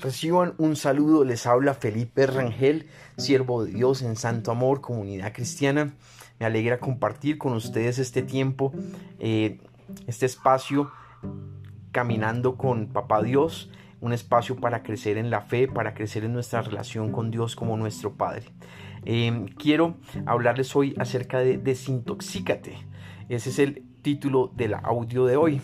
Reciban un saludo, les habla Felipe Rangel, siervo de Dios en Santo Amor, comunidad cristiana. Me alegra compartir con ustedes este tiempo, eh, este espacio caminando con Papá Dios, un espacio para crecer en la fe, para crecer en nuestra relación con Dios como nuestro Padre. Eh, quiero hablarles hoy acerca de Desintoxícate. Ese es el título del audio de hoy.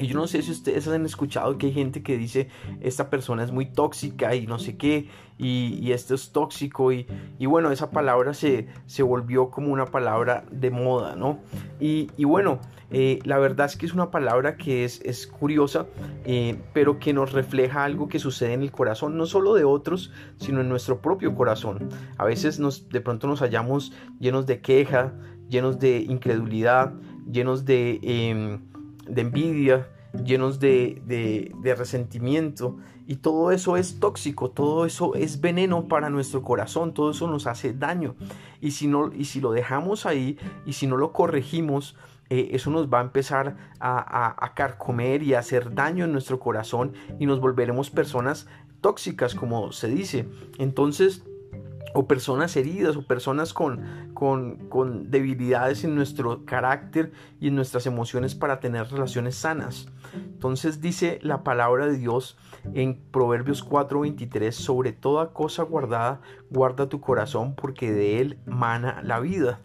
Y yo no sé si ustedes han escuchado que hay gente que dice, esta persona es muy tóxica y no sé qué, y, esto es tóxico, y, bueno, esa palabra se, se, volvió como una palabra de moda, ¿no? Y, bueno, eh, la verdad es que es una palabra que es, es curiosa, eh, pero que nos refleja algo que sucede en el corazón, no solo de otros, sino en nuestro propio corazón. A veces nos, de pronto nos hallamos llenos de queja, llenos de incredulidad, llenos de... Em, de envidia, llenos de, resentimiento. Y todo eso es tóxico, todo eso es veneno para nuestro corazón, todo eso nos hace daño. Y si, no, y si lo dejamos ahí y si no lo corregimos, eh, eso nos va a empezar a, a carcomer y a hacer daño en nuestro corazón y nos volveremos personas tóxicas, como se dice. Entonces, o personas heridas o personas con, con, debilidades en nuestro carácter y en nuestras emociones para tener relaciones sanas. Entonces dice la palabra de Dios en Proverbios 4:23, sobre toda cosa guardada, guarda tu corazón porque de él mana la vida.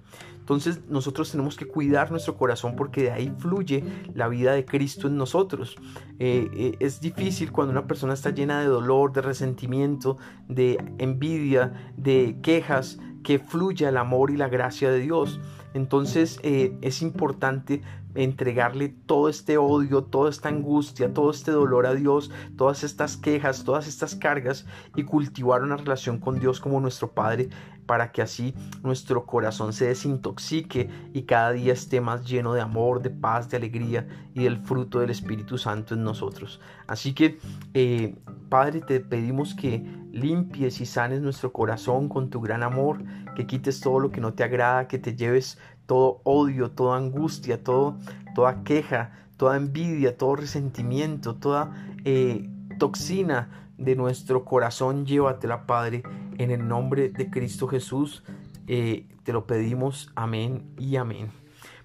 Entonces nosotros tenemos que cuidar nuestro corazón porque de ahí fluye la vida de Cristo en nosotros. Eh, eh, es difícil cuando una persona está llena de dolor, de resentimiento, de envidia, de quejas, que fluya el amor y la gracia de Dios. Entonces eh, es importante entregarle todo este odio, toda esta angustia, todo este dolor a Dios, todas estas quejas, todas estas cargas y cultivar una relación con Dios como nuestro Padre para que así nuestro corazón se desintoxique y cada día esté más lleno de amor, de paz, de alegría y del fruto del Espíritu Santo en nosotros. Así que, eh, Padre, te pedimos que limpies y sanes nuestro corazón con tu gran amor, que quites todo lo que no te agrada, que te lleves todo odio, toda angustia, todo, toda queja, toda envidia, todo resentimiento, toda eh, toxina de nuestro corazón, llévatela, Padre, en el nombre de Cristo Jesús. Eh, te lo pedimos, amén y amén.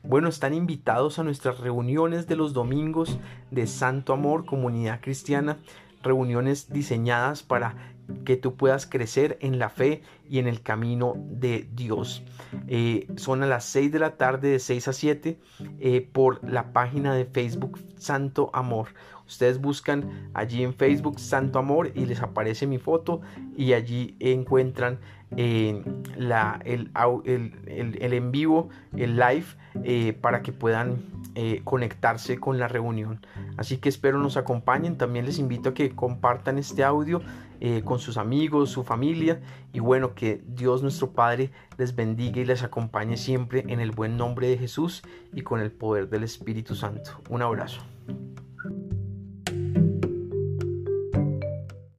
Bueno, están invitados a nuestras reuniones de los domingos de Santo Amor, Comunidad Cristiana, reuniones diseñadas para que tú puedas crecer en la fe y en el camino de Dios. Eh, son a las 6 de la tarde de 6 a 7 eh, por la página de Facebook Santo Amor. Ustedes buscan allí en Facebook Santo Amor y les aparece mi foto y allí encuentran eh, la, el, el, en vivo, el live, para que puedan conectarse con la reunión. Así que espero nos acompañen. También les invito a que compartan este audio con sus amigos, su familia. Y bueno, que Dios nuestro Padre les bendiga y les acompañe siempre en el buen nombre de Jesús y con el poder del Espíritu Santo. Un abrazo.